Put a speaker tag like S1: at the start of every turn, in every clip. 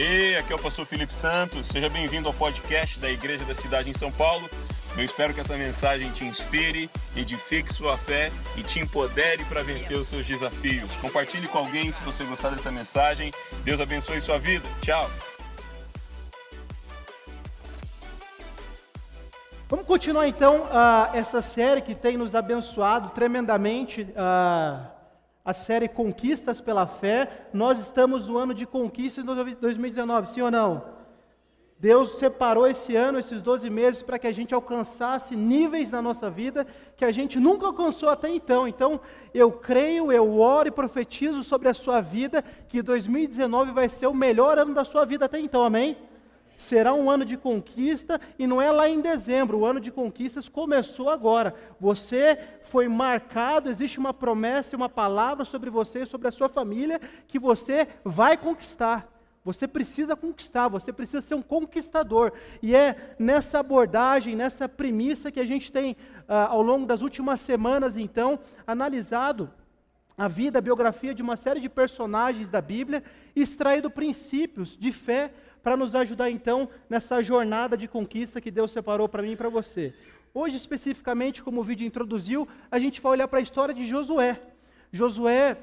S1: Hey, aqui é o pastor Felipe Santos. Seja bem-vindo ao podcast da Igreja da Cidade em São Paulo. Eu espero que essa mensagem te inspire, edifique sua fé e te empodere para vencer os seus desafios. Compartilhe com alguém se você gostar dessa mensagem. Deus abençoe sua vida. Tchau.
S2: Vamos continuar então uh, essa série que tem nos abençoado tremendamente. Uh, a série Conquistas pela Fé. Nós estamos no ano de conquista de 2019, sim ou não? Deus separou esse ano, esses 12 meses, para que a gente alcançasse níveis na nossa vida que a gente nunca alcançou até então. Então, eu creio, eu oro e profetizo sobre a sua vida que 2019 vai ser o melhor ano da sua vida até então, amém? Será um ano de conquista e não é lá em dezembro, o ano de conquistas começou agora. Você foi marcado, existe uma promessa, uma palavra sobre você, sobre a sua família, que você vai conquistar. Você precisa conquistar, você precisa ser um conquistador. E é nessa abordagem, nessa premissa que a gente tem, ah, ao longo das últimas semanas, então, analisado a vida, a biografia de uma série de personagens da Bíblia, extraído princípios de fé para nos ajudar então nessa jornada de conquista que Deus separou para mim e para você. Hoje, especificamente, como o vídeo introduziu, a gente vai olhar para a história de Josué. Josué,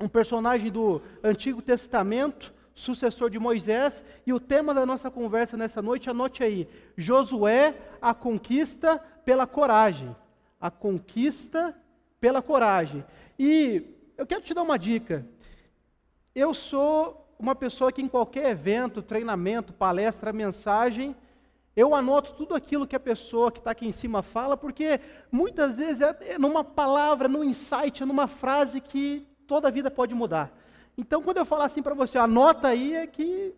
S2: um personagem do Antigo Testamento, sucessor de Moisés, e o tema da nossa conversa nessa noite, anote aí: Josué, a conquista pela coragem. A conquista pela coragem. E eu quero te dar uma dica. Eu sou uma pessoa que em qualquer evento, treinamento, palestra, mensagem, eu anoto tudo aquilo que a pessoa que está aqui em cima fala, porque muitas vezes é numa palavra, num insight, é numa frase que toda a vida pode mudar. Então, quando eu falar assim para você, anota aí, é que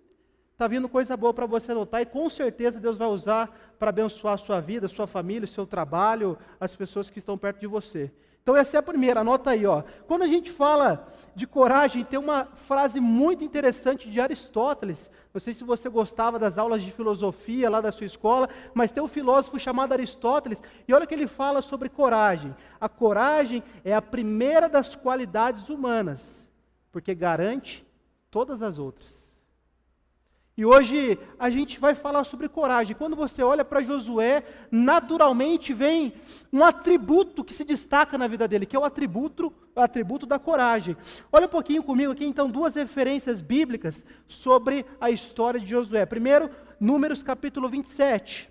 S2: está vindo coisa boa para você anotar, e com certeza Deus vai usar para abençoar a sua vida, a sua família, o seu trabalho, as pessoas que estão perto de você. Então essa é a primeira, anota aí, ó. Quando a gente fala de coragem, tem uma frase muito interessante de Aristóteles. Não sei se você gostava das aulas de filosofia lá da sua escola, mas tem um filósofo chamado Aristóteles, e olha o que ele fala sobre coragem. A coragem é a primeira das qualidades humanas, porque garante todas as outras. E hoje a gente vai falar sobre coragem. Quando você olha para Josué, naturalmente vem um atributo que se destaca na vida dele, que é o atributo, o atributo da coragem. Olha um pouquinho comigo aqui, então, duas referências bíblicas sobre a história de Josué. Primeiro, Números capítulo 27,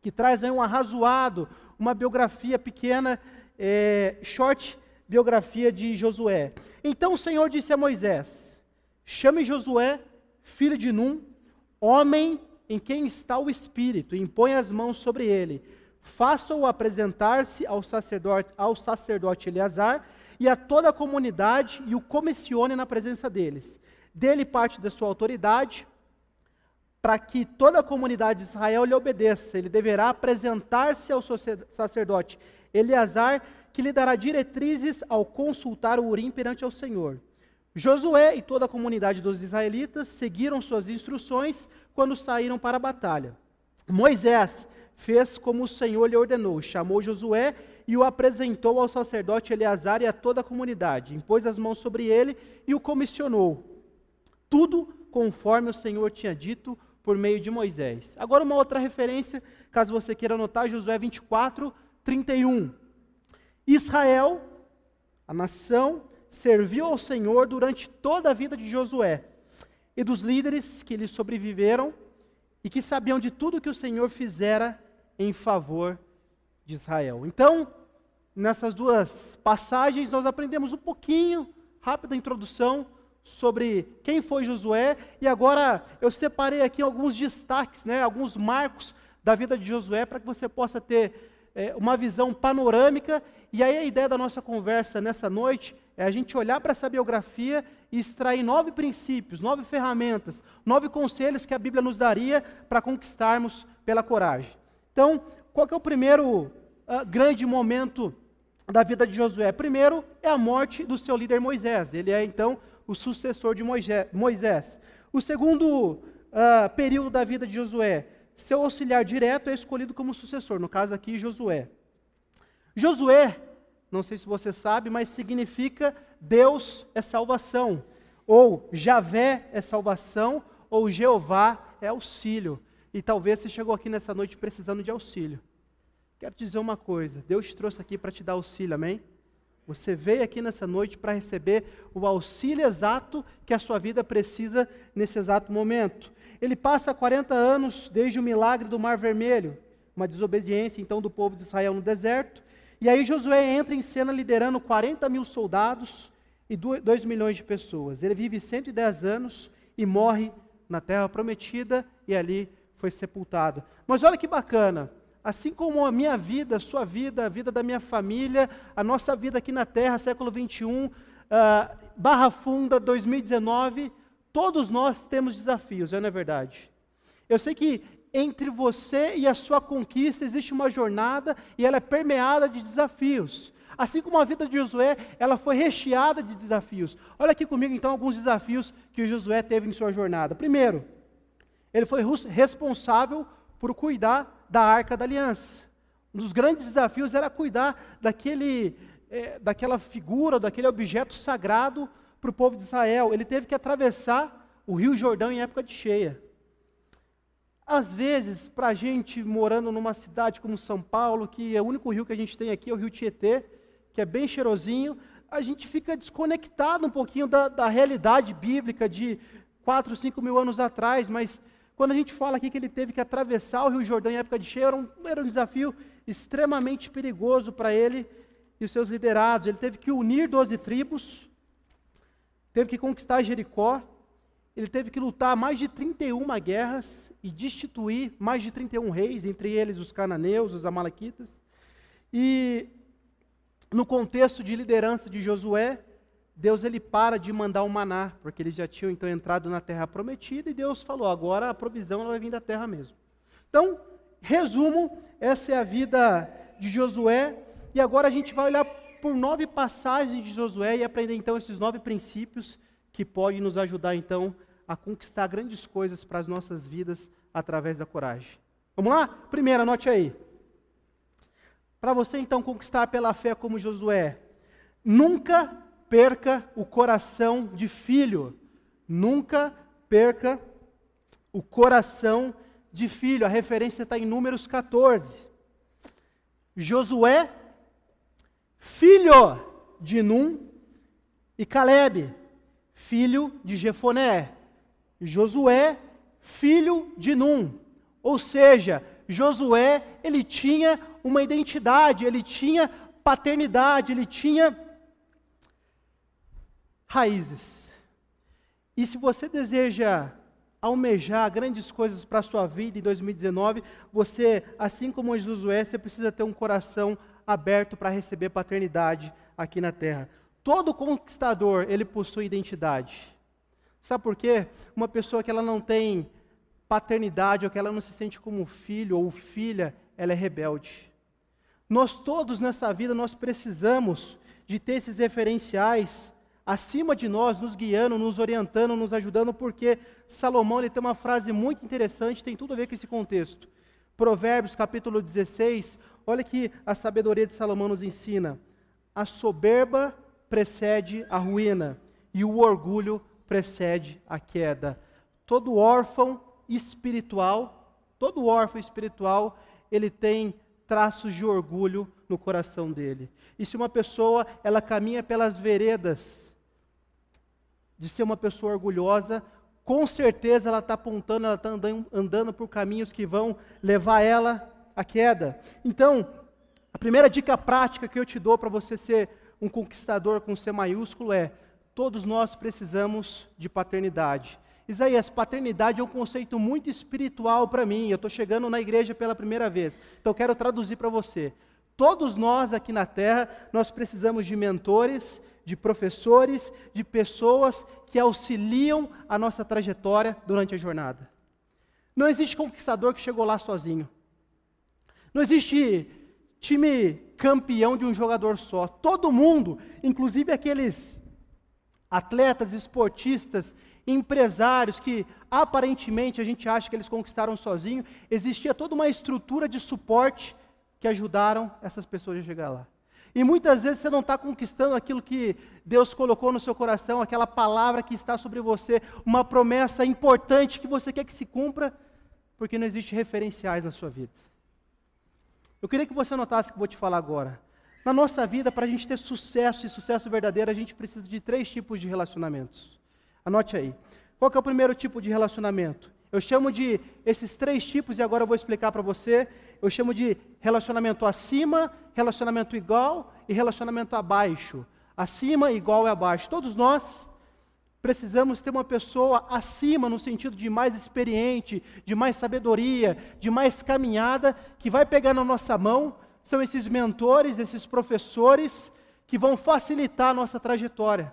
S2: que traz aí um arrazoado, uma biografia pequena, é, short biografia de Josué. Então o Senhor disse a Moisés: chame Josué filho de Num, homem em quem está o Espírito, e impõe as mãos sobre ele. Faça-o apresentar-se ao sacerdote, ao sacerdote Eleazar e a toda a comunidade e o comissione na presença deles. Dele parte da sua autoridade, para que toda a comunidade de Israel lhe obedeça. Ele deverá apresentar-se ao sacerdote Eleazar, que lhe dará diretrizes ao consultar o Urim perante ao Senhor. Josué e toda a comunidade dos israelitas seguiram suas instruções quando saíram para a batalha. Moisés fez como o Senhor lhe ordenou, chamou Josué e o apresentou ao sacerdote Eleazar e a toda a comunidade, impôs as mãos sobre ele e o comissionou. Tudo conforme o Senhor tinha dito por meio de Moisés. Agora, uma outra referência, caso você queira anotar, Josué 24, 31. Israel, a nação, serviu ao Senhor durante toda a vida de Josué e dos líderes que lhe sobreviveram e que sabiam de tudo que o Senhor fizera em favor de Israel. Então, nessas duas passagens, nós aprendemos um pouquinho, rápida introdução, sobre quem foi Josué, e agora eu separei aqui alguns destaques, né, alguns marcos da vida de Josué, para que você possa ter é, uma visão panorâmica. E aí a ideia da nossa conversa nessa noite é a gente olhar para essa biografia e extrair nove princípios, nove ferramentas, nove conselhos que a Bíblia nos daria para conquistarmos pela coragem. Então, qual é o primeiro uh, grande momento da vida de Josué? Primeiro é a morte do seu líder Moisés. Ele é então o sucessor de Moisés. O segundo uh, período da vida de Josué, seu auxiliar direto é escolhido como sucessor, no caso aqui Josué. Josué não sei se você sabe, mas significa Deus é salvação, ou Javé é salvação, ou Jeová é auxílio. E talvez você chegou aqui nessa noite precisando de auxílio. Quero te dizer uma coisa: Deus te trouxe aqui para te dar auxílio, amém? Você veio aqui nessa noite para receber o auxílio exato que a sua vida precisa nesse exato momento. Ele passa 40 anos desde o milagre do Mar Vermelho, uma desobediência então do povo de Israel no deserto. E aí Josué entra em cena liderando 40 mil soldados e 2 milhões de pessoas. Ele vive 110 anos e morre na terra prometida e ali foi sepultado. Mas olha que bacana, assim como a minha vida, a sua vida, a vida da minha família, a nossa vida aqui na Terra, século 21, uh, ah, Barra Funda 2019, todos nós temos desafios, não é verdade? Eu sei que entre você e a sua conquista existe uma jornada e ela é permeada de desafios. Assim como a vida de Josué, ela foi recheada de desafios. Olha aqui comigo então alguns desafios que o Josué teve em sua jornada. Primeiro, ele foi responsável por cuidar da arca da aliança. Um dos grandes desafios era cuidar daquele, é, daquela figura, daquele objeto sagrado para o povo de Israel. Ele teve que atravessar o rio Jordão em época de cheia. Às vezes, para a gente morando numa cidade como São Paulo, que é o único rio que a gente tem aqui é o rio Tietê, que é bem cheirosinho, a gente fica desconectado um pouquinho da, da realidade bíblica de 4, 5 mil anos atrás, mas quando a gente fala aqui que ele teve que atravessar o Rio Jordão em época de cheia, era um, era um desafio extremamente perigoso para ele e os seus liderados. Ele teve que unir 12 tribos, teve que conquistar Jericó, ele teve que lutar mais de 31 guerras e destituir mais de 31 reis, entre eles os cananeus, os amalequitas. E no contexto de liderança de Josué, Deus ele para de mandar o maná, porque eles já tinham então entrado na terra prometida e Deus falou: agora a provisão vai vir da terra mesmo. Então, resumo, essa é a vida de Josué, e agora a gente vai olhar por nove passagens de Josué e aprender então esses nove princípios que podem nos ajudar então a conquistar grandes coisas para as nossas vidas através da coragem. Vamos lá? Primeiro, anote aí. Para você então conquistar pela fé como Josué, nunca perca o coração de filho. Nunca perca o coração de filho. A referência está em Números 14. Josué, filho de Num, e Caleb, filho de Jefoné. Josué, filho de Num. Ou seja, Josué, ele tinha uma identidade, ele tinha paternidade, ele tinha raízes. E se você deseja almejar grandes coisas para a sua vida em 2019, você, assim como Josué, você precisa ter um coração aberto para receber paternidade aqui na terra. Todo conquistador, ele possui identidade. Sabe por quê? Uma pessoa que ela não tem paternidade ou que ela não se sente como filho ou filha, ela é rebelde. Nós todos nessa vida, nós precisamos de ter esses referenciais acima de nós, nos guiando, nos orientando, nos ajudando, porque Salomão ele tem uma frase muito interessante, tem tudo a ver com esse contexto. Provérbios capítulo 16, olha que a sabedoria de Salomão nos ensina. A soberba precede a ruína e o orgulho precede a queda. Todo órfão espiritual, todo órfão espiritual, ele tem traços de orgulho no coração dele. E se uma pessoa, ela caminha pelas veredas de ser uma pessoa orgulhosa, com certeza ela está apontando, ela está andando, andando por caminhos que vão levar ela à queda. Então, a primeira dica prática que eu te dou para você ser um conquistador com C maiúsculo é: todos nós precisamos de paternidade. Isaías, paternidade é um conceito muito espiritual para mim. Eu estou chegando na igreja pela primeira vez, então eu quero traduzir para você. Todos nós aqui na Terra, nós precisamos de mentores, de professores, de pessoas que auxiliam a nossa trajetória durante a jornada. Não existe conquistador que chegou lá sozinho. Não existe time campeão de um jogador só. Todo mundo, inclusive aqueles atletas, esportistas, empresários que aparentemente a gente acha que eles conquistaram sozinho, existia toda uma estrutura de suporte que ajudaram essas pessoas a chegar lá. E muitas vezes você não está conquistando aquilo que Deus colocou no seu coração, aquela palavra que está sobre você, uma promessa importante que você quer que se cumpra, porque não existe referenciais na sua vida. Eu queria que você notasse o que eu vou te falar agora. Na nossa vida, para a gente ter sucesso e sucesso verdadeiro, a gente precisa de três tipos de relacionamentos. Anote aí. Qual é o primeiro tipo de relacionamento? Eu chamo de esses três tipos, e agora eu vou explicar para você. Eu chamo de relacionamento acima, relacionamento igual e relacionamento abaixo. Acima, igual e abaixo. Todos nós precisamos ter uma pessoa acima, no sentido de mais experiente, de mais sabedoria, de mais caminhada, que vai pegar na nossa mão. São esses mentores, esses professores que vão facilitar a nossa trajetória.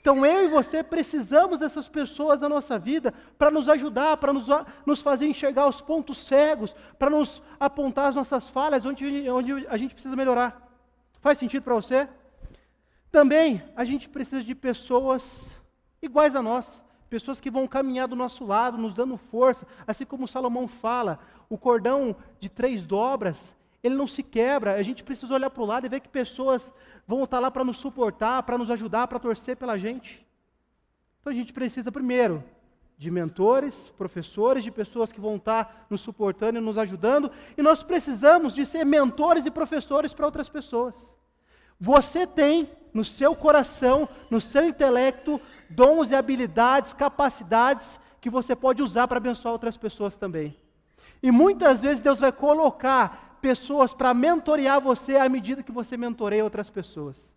S2: Então eu e você precisamos dessas pessoas na nossa vida para nos ajudar, para nos, nos, fazer enxergar os pontos cegos, para nos apontar as nossas falhas, onde, onde a gente precisa melhorar. Faz sentido para você? Também a gente precisa de pessoas iguais a nós, pessoas que vão caminhar do nosso lado, nos dando força, assim como Salomão fala, o cordão de três dobras, ele não se quebra. A gente precisa olhar para o lado e ver que pessoas vão estar lá para nos suportar, para nos ajudar, para torcer pela gente. Então a gente precisa, primeiro, de mentores, professores, de pessoas que vão estar nos suportando e nos ajudando, e nós precisamos de ser mentores e professores para outras pessoas. Você tem no seu coração, no seu intelecto, dons e habilidades, capacidades que você pode usar para abençoar outras pessoas também. E muitas vezes Deus vai colocar pessoas para mentorear você à medida que você mentoreia outras pessoas.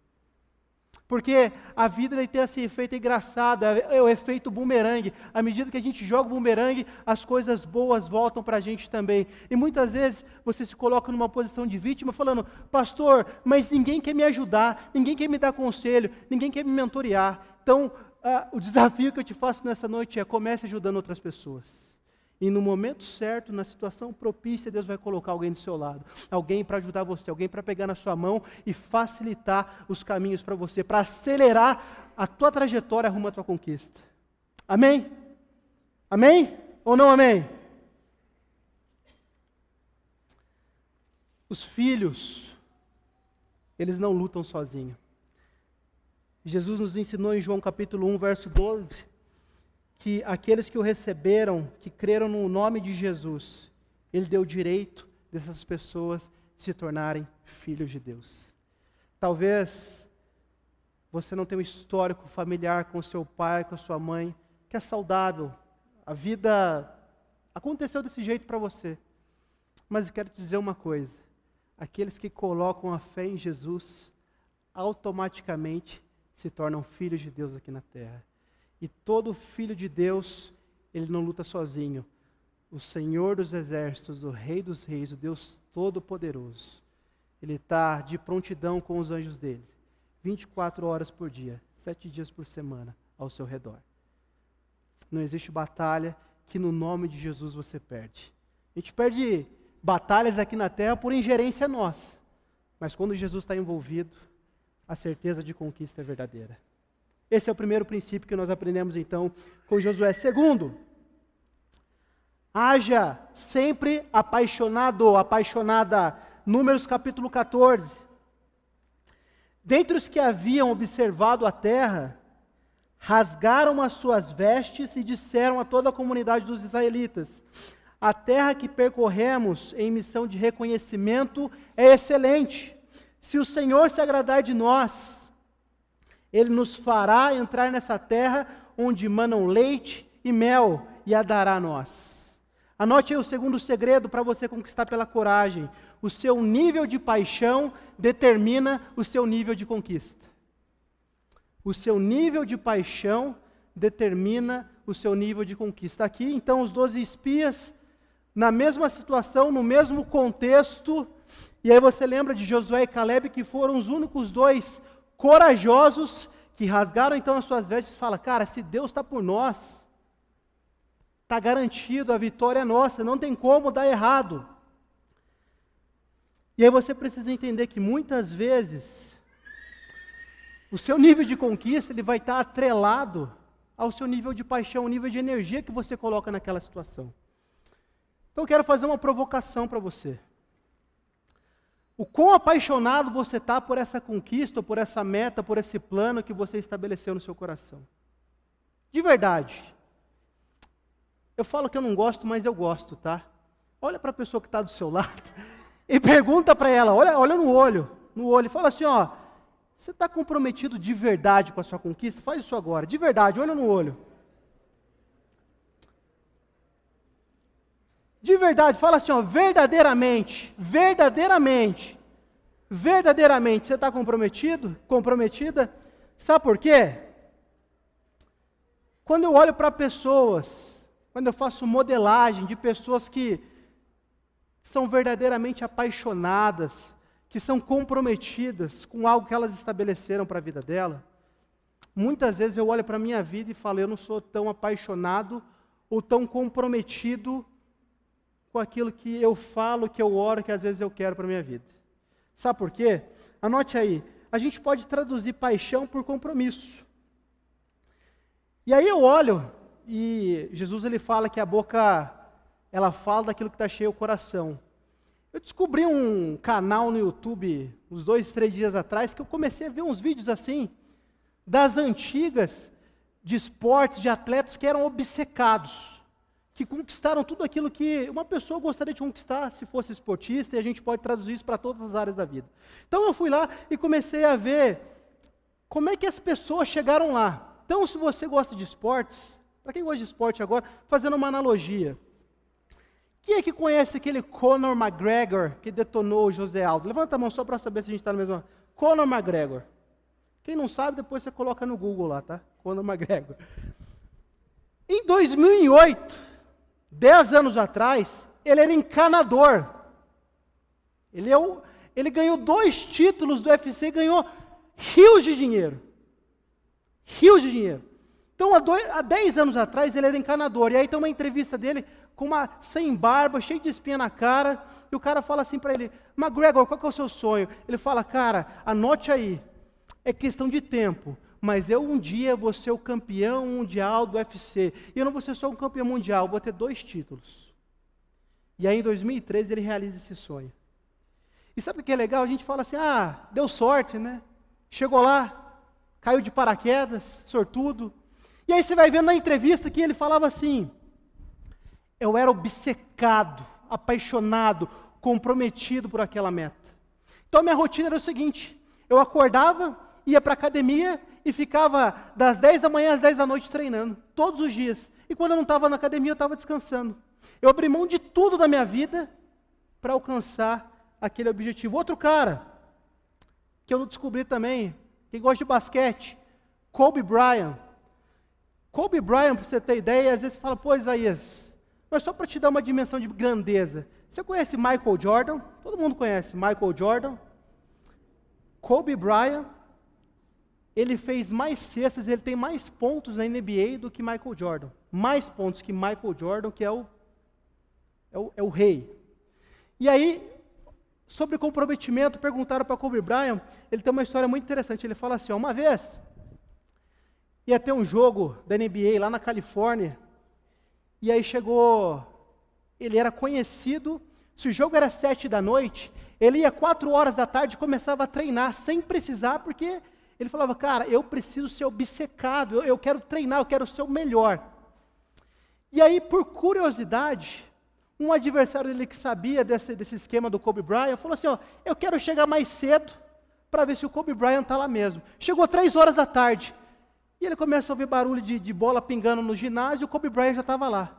S2: Porque a vida tem esse efeito engraçado, é, é o efeito bumerangue. À medida que a gente joga o bumerangue, as coisas boas voltam para a gente também. E muitas vezes você se coloca numa posição de vítima, falando, pastor, mas ninguém quer me ajudar, ninguém quer me dar conselho, ninguém quer me mentorear. Então, ah, o desafio que eu te faço nessa noite é comece ajudando outras pessoas. E no momento certo, na situação propícia, Deus vai colocar alguém do seu lado. Alguém para ajudar você, alguém para pegar na sua mão e facilitar os caminhos para você, para acelerar a tua trajetória rumo à tua conquista. Amém? Amém? Ou não amém? Os filhos, eles não lutam sozinhos. Jesus nos ensinou em João capítulo 1, verso 12, que aqueles que o receberam, que creram no nome de Jesus, ele deu direito dessas pessoas se tornarem filhos de Deus. Talvez você não tenha um histórico familiar com seu pai, com a sua mãe, que é saudável. A vida aconteceu desse jeito para você. Mas eu quero te dizer uma coisa: aqueles que colocam a fé em Jesus, automaticamente se tornam filhos de Deus aqui na terra. E todo filho de Deus, ele não luta sozinho. O Senhor dos exércitos, o Rei dos reis, o Deus Todo-Poderoso, ele está de prontidão com os anjos dele, 24 horas por dia, sete dias por semana, ao seu redor. Não existe batalha que no nome de Jesus você perde. A gente perde batalhas aqui na terra por ingerência nossa, mas quando Jesus está envolvido, a certeza de conquista é verdadeira. Esse é o primeiro princípio que nós aprendemos então com Josué. Segundo, haja sempre apaixonado, apaixonada. Números capítulo 14. Dentre os que haviam observado a terra, rasgaram as suas vestes e disseram a toda a comunidade dos israelitas: A terra que percorremos em missão de reconhecimento é excelente. Se o Senhor se agradar de nós, ele nos fará entrar nessa terra onde manam leite e mel e a dará a nós. Anote aí o segundo segredo para você conquistar pela coragem. O seu nível de paixão determina o seu nível de conquista. O seu nível de paixão determina o seu nível de conquista. Aqui, então, os doze espias, na mesma situação, no mesmo contexto, e aí você lembra de Josué e Caleb, que foram os únicos dois corajosos que rasgaram então as suas vestes fala: Cara, se Deus está por nós, está garantido, a vitória é nossa, não tem como dar errado. E aí você precisa entender que muitas vezes o seu nível de conquista ele vai estar atrelado ao seu nível de paixão, o nível de energia que você coloca naquela situação. Então eu quero fazer uma provocação para você. O quão apaixonado você está por essa conquista, por essa meta, por esse plano que você estabeleceu no seu coração. De verdade. Eu falo que eu não gosto, mas eu gosto, tá? Olha para a pessoa que está do seu lado e pergunta para ela, olha, olha no olho, no olho, e fala assim, ó, você está comprometido de verdade com a sua conquista? Faz isso agora, de verdade, olha no olho. De verdade, fala assim, ó, verdadeiramente, verdadeiramente, verdadeiramente, você está comprometido, comprometida? Sabe por quê? Quando eu olho para pessoas, quando eu faço modelagem de pessoas que são verdadeiramente apaixonadas, que são comprometidas com algo que elas estabeleceram para a vida dela, muitas vezes eu olho para a minha vida e falo, eu não sou tão apaixonado ou tão comprometido com aquilo que eu falo, que eu oro, que às vezes eu quero para a minha vida. Sabe por quê? Anote aí. A gente pode traduzir paixão por compromisso. E aí eu olho e Jesus ele fala que a boca ela fala daquilo que está cheio o coração. Eu descobri um canal no YouTube uns dois, três dias atrás que eu comecei a ver uns vídeos assim das antigas de esportes de atletas que eram obcecados que conquistaram tudo aquilo que uma pessoa gostaria de conquistar se fosse esportista, e a gente pode traduzir isso para todas as áreas da vida. Então eu fui lá e comecei a ver como é que as pessoas chegaram lá. Então, se você gosta de esportes, para quem gosta de esporte agora, fazendo uma analogia. Quem é que conhece aquele Conor McGregor que detonou o José Aldo? Levanta a mão só para saber se a gente está na mesma. Conor McGregor. Quem não sabe, depois você coloca no Google lá, tá? Conor McGregor. Em 2008, Dez anos atrás, ele era encanador. Ele, é o, ele ganhou dois títulos do UFC e ganhou rios de dinheiro. Rios de dinheiro. Então, há, dois, há dez anos atrás, ele era encanador. E aí tem uma entrevista dele com uma sem barba, cheio de espinha na cara. E o cara fala assim para ele: McGregor, qual é o seu sonho? Ele fala: Cara, anote aí. É questão de tempo mas eu um dia vou ser o campeão mundial do UFC. E eu não vou ser só um campeão mundial, vou ter dois títulos. E aí em 2013 ele realiza esse sonho. E sabe o que é legal? A gente fala assim: ah, deu sorte, né? Chegou lá, caiu de paraquedas, sortudo. E aí você vai vendo na entrevista que ele falava assim: eu era obcecado, apaixonado, comprometido por aquela meta. Então minha rotina era o seguinte: eu acordava, ia para a academia e ficava das 10 da manhã às 10 da noite treinando, todos os dias. E quando eu não estava na academia, eu estava descansando. Eu abri mão de tudo da minha vida para alcançar aquele objetivo. Outro cara, que eu não descobri também, quem gosta de basquete, Kobe Bryant. Kobe Bryant, para você ter ideia, às vezes fala, pô, Isaías, mas só para te dar uma dimensão de grandeza. Você conhece Michael Jordan? Todo mundo conhece Michael Jordan. Kobe Bryant ele fez mais cestas, ele tem mais pontos na NBA do que Michael Jordan. Mais pontos que Michael Jordan, que é o, é o, é o rei. E aí, sobre comprometimento, perguntaram para Kobe Bryant, ele tem uma história muito interessante. Ele fala assim: uma vez, ia ter um jogo da NBA lá na Califórnia, e aí chegou, ele era conhecido, se o jogo era sete da noite, ele ia quatro horas da tarde e começava a treinar sem precisar, porque ele falava, cara, eu preciso ser obcecado, eu, eu quero treinar, eu quero ser o melhor. E aí, por curiosidade, um adversário dele que sabia desse, desse esquema do Kobe Bryant falou assim: ó, eu quero chegar mais cedo para ver se o Kobe Bryant está lá mesmo. Chegou três horas da tarde. E ele começa a ouvir barulho de, de bola pingando no ginásio o Kobe Bryant já estava lá.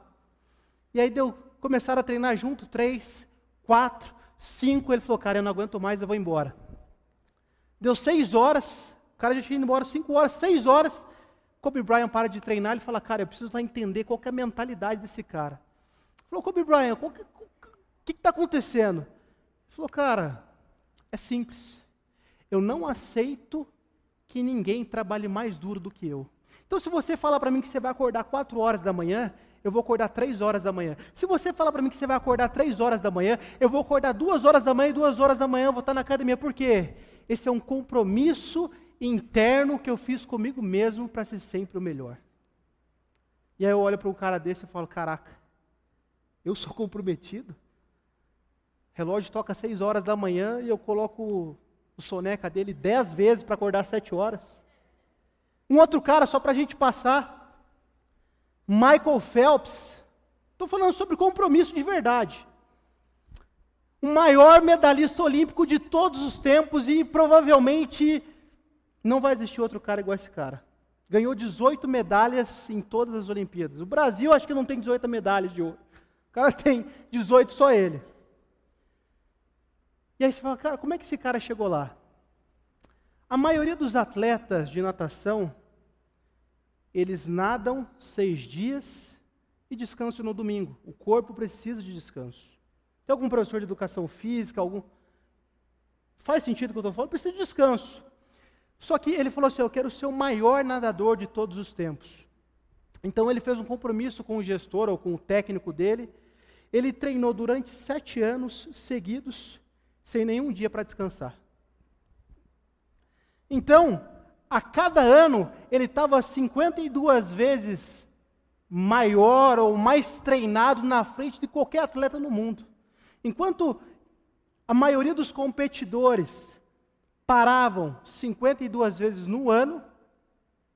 S2: E aí deu, começaram a treinar junto, três, quatro, cinco. Ele falou, cara, eu não aguento mais, eu vou embora. Deu seis horas, cara já tinha ido embora 5 horas, 6 horas. Kobe Bryant para de treinar, ele fala, cara, eu preciso lá entender qual é a mentalidade desse cara. Ele falou, Kobe Bryant, o que está acontecendo? Ele falou, cara, é simples. Eu não aceito que ninguém trabalhe mais duro do que eu. Então, se você falar para mim que você vai acordar 4 horas da manhã, eu vou acordar 3 horas da manhã. Se você falar para mim que você vai acordar 3 horas da manhã, eu vou acordar 2 horas da manhã e 2 horas da manhã eu vou estar na academia. Por quê? Esse é um compromisso interno que eu fiz comigo mesmo para ser sempre o melhor. E aí eu olho para um cara desse e falo: caraca, eu sou comprometido? relógio toca 6 horas da manhã e eu coloco o soneca dele 10 vezes para acordar 7 horas. Um outro cara, só para a gente passar, Michael Phelps. Estou falando sobre compromisso de verdade. O maior medalhista olímpico de todos os tempos e provavelmente não vai existir outro cara igual esse cara. Ganhou 18 medalhas em todas as Olimpíadas. O Brasil acho que não tem 18 medalhas de ouro. O cara tem 18 só ele. E aí você fala, cara, como é que esse cara chegou lá? A maioria dos atletas de natação, eles nadam seis dias e descansam no domingo. O corpo precisa de descanso. Tem algum professor de educação física, algum. Faz sentido o que eu estou falando? Precisa de descanso. Só que ele falou assim: Eu quero ser o maior nadador de todos os tempos. Então ele fez um compromisso com o gestor ou com o técnico dele. Ele treinou durante sete anos seguidos, sem nenhum dia para descansar. Então, a cada ano, ele estava 52 vezes maior ou mais treinado na frente de qualquer atleta no mundo. Enquanto a maioria dos competidores paravam 52 vezes no ano,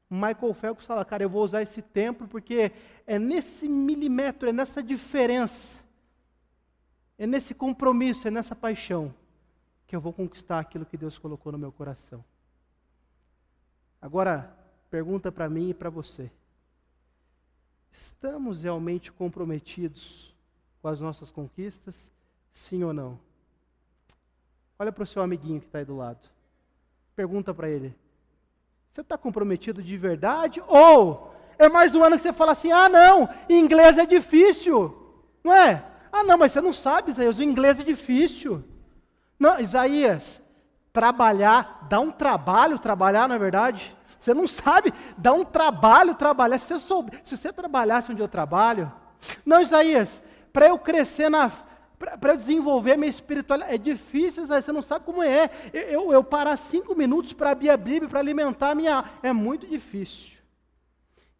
S2: Michael Phelps fala, cara, eu vou usar esse tempo porque é nesse milímetro, é nessa diferença, é nesse compromisso, é nessa paixão que eu vou conquistar aquilo que Deus colocou no meu coração. Agora, pergunta para mim e para você. Estamos realmente comprometidos com as nossas conquistas? Sim ou não? Olha para o seu amiguinho que está aí do lado. Pergunta para ele: Você está comprometido de verdade? Ou é mais um ano que você fala assim: Ah, não, inglês é difícil. Não é? Ah, não, mas você não sabe, Isaías, o inglês é difícil. Não, Isaías, trabalhar, dá um trabalho trabalhar, não é verdade? Você não sabe, dá um trabalho trabalhar. Se você, soube, se você trabalhasse onde eu trabalho. Não, Isaías, para eu crescer na, para eu desenvolver a minha espiritualidade. É difícil, você não sabe como é. Eu, eu parar cinco minutos para abrir a Bíblia, para alimentar a minha. É muito difícil.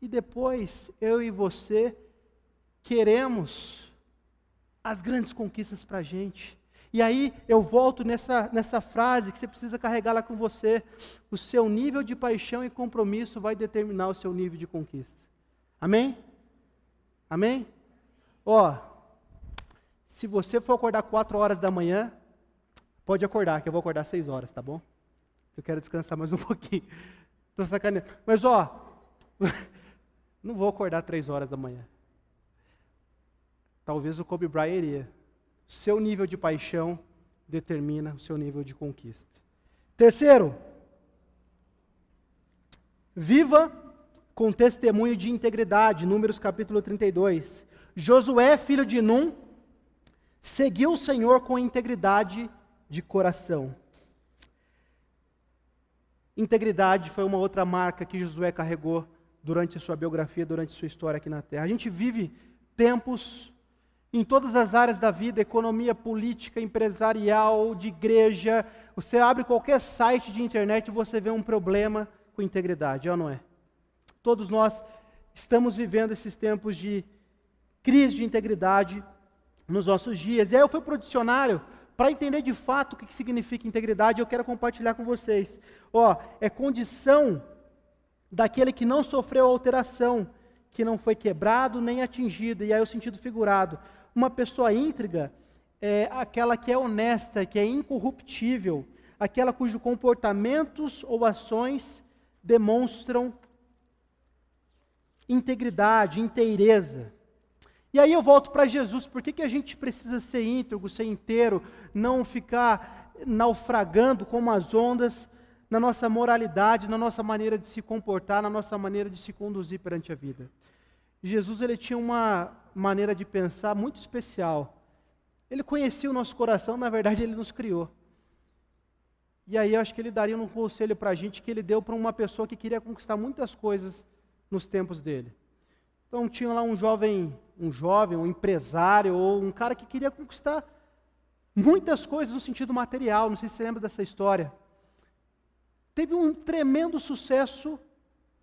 S2: E depois, eu e você queremos as grandes conquistas para a gente. E aí eu volto nessa, nessa frase que você precisa carregar lá com você. O seu nível de paixão e compromisso vai determinar o seu nível de conquista. Amém? Amém? Ó, se você for acordar 4 horas da manhã, pode acordar, que eu vou acordar 6 horas, tá bom? Eu quero descansar mais um pouquinho. Estou sacaneando. Mas, ó, não vou acordar 3 horas da manhã. Talvez o Kobe Bryant iria. Seu nível de paixão determina o seu nível de conquista. Terceiro, viva com testemunho de integridade. Números capítulo 32. Josué, filho de Num, seguiu o Senhor com integridade de coração. Integridade foi uma outra marca que Josué carregou durante a sua biografia, durante a sua história aqui na terra. A gente vive tempos em todas as áreas da vida, economia, política, empresarial, de igreja. Você abre qualquer site de internet e você vê um problema com integridade, é ou não é? Todos nós estamos vivendo esses tempos de crise de integridade, nos nossos dias. E aí eu fui para o dicionário para entender de fato o que significa integridade, eu quero compartilhar com vocês. Ó, é condição daquele que não sofreu alteração, que não foi quebrado nem atingido, e aí o sentido figurado. Uma pessoa íntegra é aquela que é honesta, que é incorruptível, aquela cujos comportamentos ou ações demonstram integridade, inteireza. E aí eu volto para Jesus, por que, que a gente precisa ser íntegro, ser inteiro, não ficar naufragando como as ondas na nossa moralidade, na nossa maneira de se comportar, na nossa maneira de se conduzir perante a vida? Jesus ele tinha uma maneira de pensar muito especial. Ele conhecia o nosso coração, na verdade ele nos criou. E aí eu acho que ele daria um conselho para a gente que ele deu para uma pessoa que queria conquistar muitas coisas nos tempos dele. Então tinha lá um jovem, um jovem, um empresário ou um cara que queria conquistar muitas coisas no sentido material. Não sei se você lembra dessa história. Teve um tremendo sucesso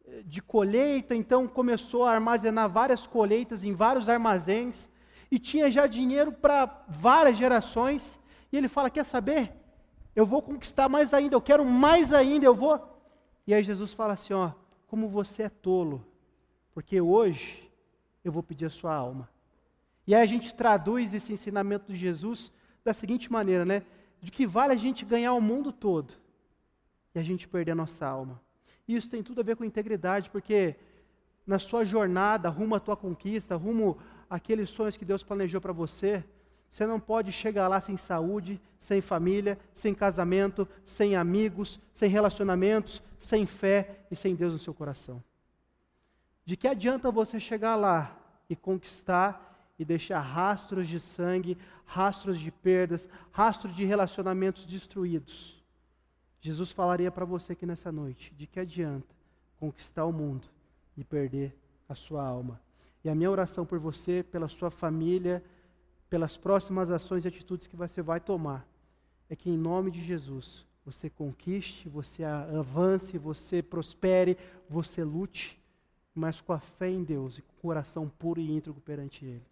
S2: eh, de colheita, então começou a armazenar várias colheitas em vários armazéns e tinha já dinheiro para várias gerações. E ele fala: Quer saber? Eu vou conquistar mais ainda, eu quero mais ainda, eu vou. E aí Jesus fala assim: Ó, como você é tolo, porque hoje eu vou pedir a sua alma. E aí a gente traduz esse ensinamento de Jesus da seguinte maneira, né? De que vale a gente ganhar o mundo todo e a gente perder a nossa alma. E isso tem tudo a ver com integridade, porque na sua jornada rumo à tua conquista, rumo àqueles sonhos que Deus planejou para você, você não pode chegar lá sem saúde, sem família, sem casamento, sem amigos, sem relacionamentos, sem fé e sem Deus no seu coração. De que adianta você chegar lá e conquistar e deixar rastros de sangue, rastros de perdas, rastros de relacionamentos destruídos? Jesus falaria para você aqui nessa noite: de que adianta conquistar o mundo e perder a sua alma? E a minha oração por você, pela sua família, pelas próximas ações e atitudes que você vai tomar, é que em nome de Jesus você conquiste, você avance, você prospere, você lute, mas com a fé em Deus e com o coração puro e íntegro perante Ele.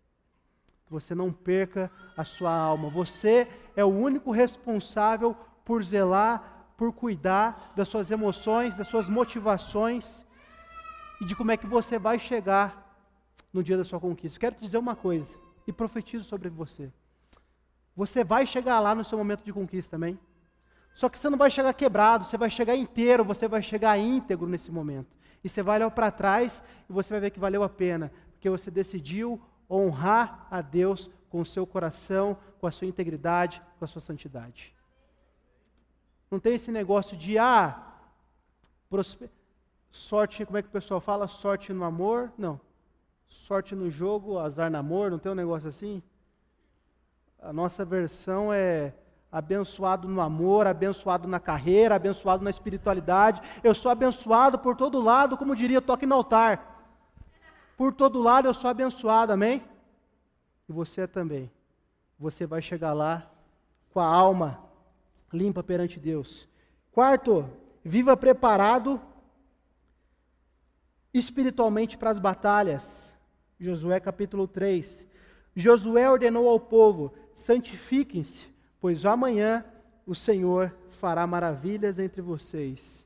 S2: Você não perca a sua alma. Você é o único responsável por zelar por cuidar das suas emoções, das suas motivações e de como é que você vai chegar no dia da sua conquista. Quero te dizer uma coisa e profetizo sobre você. Você vai chegar lá no seu momento de conquista, amém? Só que você não vai chegar quebrado, você vai chegar inteiro, você vai chegar íntegro nesse momento. E você vai olhar para trás e você vai ver que valeu a pena, porque você decidiu honrar a Deus com o seu coração, com a sua integridade, com a sua santidade. Não tem esse negócio de, ah, prosper... sorte, como é que o pessoal fala? Sorte no amor? Não. Sorte no jogo, azar no amor, não tem um negócio assim? A nossa versão é abençoado no amor, abençoado na carreira, abençoado na espiritualidade. Eu sou abençoado por todo lado, como diria, toque no altar. Por todo lado eu sou abençoado, amém? E você também. Você vai chegar lá com a alma limpa perante Deus. Quarto, viva preparado espiritualmente para as batalhas. Josué capítulo 3. Josué ordenou ao povo: santifiquem-se, pois amanhã o Senhor fará maravilhas entre vocês.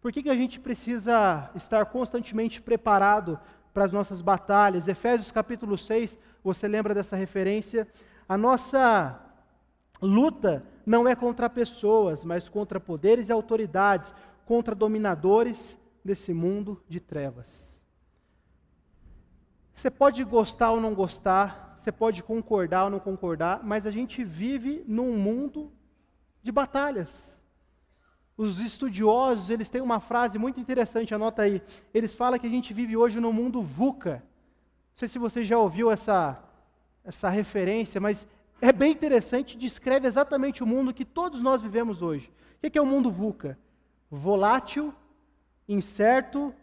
S2: Por que, que a gente precisa estar constantemente preparado para as nossas batalhas? Efésios capítulo 6, você lembra dessa referência? A nossa luta não é contra pessoas, mas contra poderes e autoridades, contra dominadores desse mundo de trevas. Você pode gostar ou não gostar, você pode concordar ou não concordar, mas a gente vive num mundo de batalhas. Os estudiosos, eles têm uma frase muito interessante, anota aí. Eles falam que a gente vive hoje no mundo VUCA. Não sei se você já ouviu essa, essa referência, mas é bem interessante, descreve exatamente o mundo que todos nós vivemos hoje. O que é o mundo VUCA? Volátil, incerto,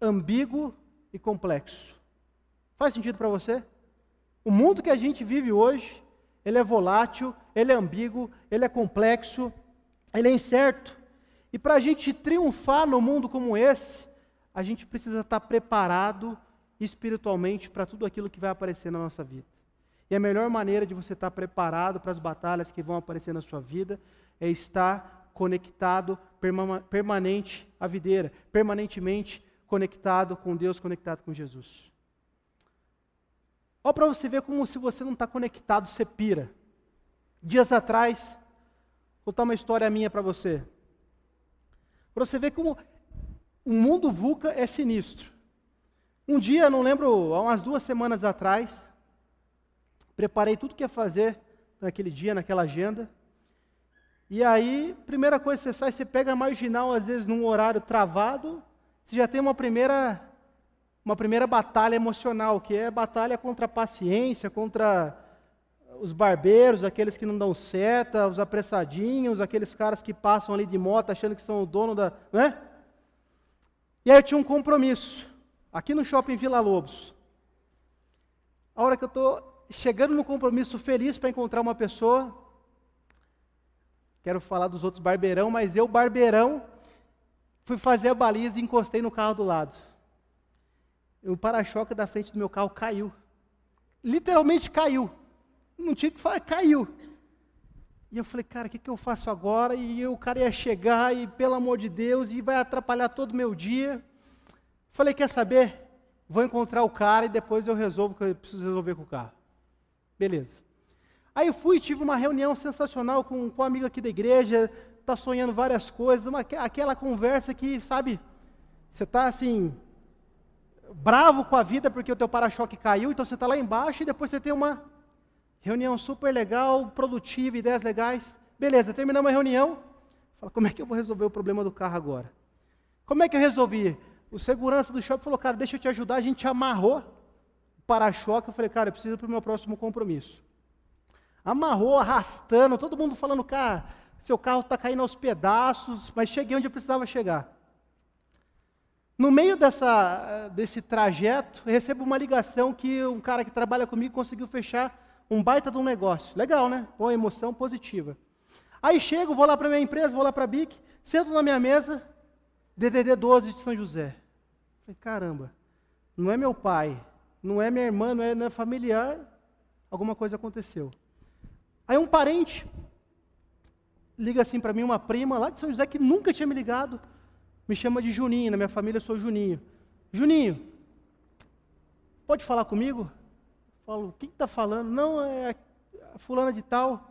S2: ambíguo e complexo. Faz sentido para você? O mundo que a gente vive hoje, ele é volátil, ele é ambíguo, ele é complexo, ele é incerto. E para a gente triunfar no mundo como esse, a gente precisa estar preparado espiritualmente para tudo aquilo que vai aparecer na nossa vida. E a melhor maneira de você estar preparado para as batalhas que vão aparecer na sua vida é estar conectado, permanente à videira, permanentemente conectado com Deus, conectado com Jesus. Olha para você ver como se você não está conectado, você pira. Dias atrás, vou contar uma história minha para você. Para você ver como o mundo VUCA é sinistro. Um dia, não lembro, há umas duas semanas atrás, Preparei tudo que ia fazer naquele dia, naquela agenda. E aí, primeira coisa que você sai, você pega a marginal, às vezes num horário travado, você já tem uma primeira, uma primeira batalha emocional, que é batalha contra a paciência, contra os barbeiros, aqueles que não dão seta, os apressadinhos, aqueles caras que passam ali de moto achando que são o dono da. Né? E aí eu tinha um compromisso, aqui no shopping Vila Lobos. A hora que eu estou chegando no compromisso feliz para encontrar uma pessoa. Quero falar dos outros barbeirão, mas eu, barbeirão, fui fazer a baliza e encostei no carro do lado. O para-choque da frente do meu carro caiu. Literalmente caiu. Não tinha que falar, caiu. E eu falei, cara, o que, que eu faço agora? E o cara ia chegar e, pelo amor de Deus, e vai atrapalhar todo o meu dia. Falei, quer saber? Vou encontrar o cara e depois eu resolvo o que eu preciso resolver com o carro. Beleza. Aí eu fui, tive uma reunião sensacional com, com um amigo aqui da igreja, tá sonhando várias coisas, uma, aquela conversa que, sabe, você está assim, bravo com a vida porque o teu para-choque caiu, então você está lá embaixo e depois você tem uma reunião super legal, produtiva, ideias legais. Beleza, terminamos a reunião. Fala, como é que eu vou resolver o problema do carro agora? Como é que eu resolvi? O segurança do shopping falou, cara, deixa eu te ajudar. A gente amarrou o para-choque. Eu falei, cara, eu preciso para o meu próximo compromisso. Amarrou, arrastando, todo mundo falando, cara, seu carro está caindo aos pedaços, mas cheguei onde eu precisava chegar. No meio dessa, desse trajeto, eu recebo uma ligação que um cara que trabalha comigo conseguiu fechar um baita de um negócio. Legal, né? Com emoção positiva. Aí chego, vou lá para minha empresa, vou lá para a BIC, sento na minha mesa, DDD 12 de São José. Falei, caramba, não é meu pai, não é minha irmã, não é, não é familiar, alguma coisa aconteceu. Aí um parente liga assim para mim, uma prima lá de São José que nunca tinha me ligado, me chama de Juninho, na minha família eu sou Juninho. Juninho, pode falar comigo? Falo, quem está falando? Não, é a fulana de tal.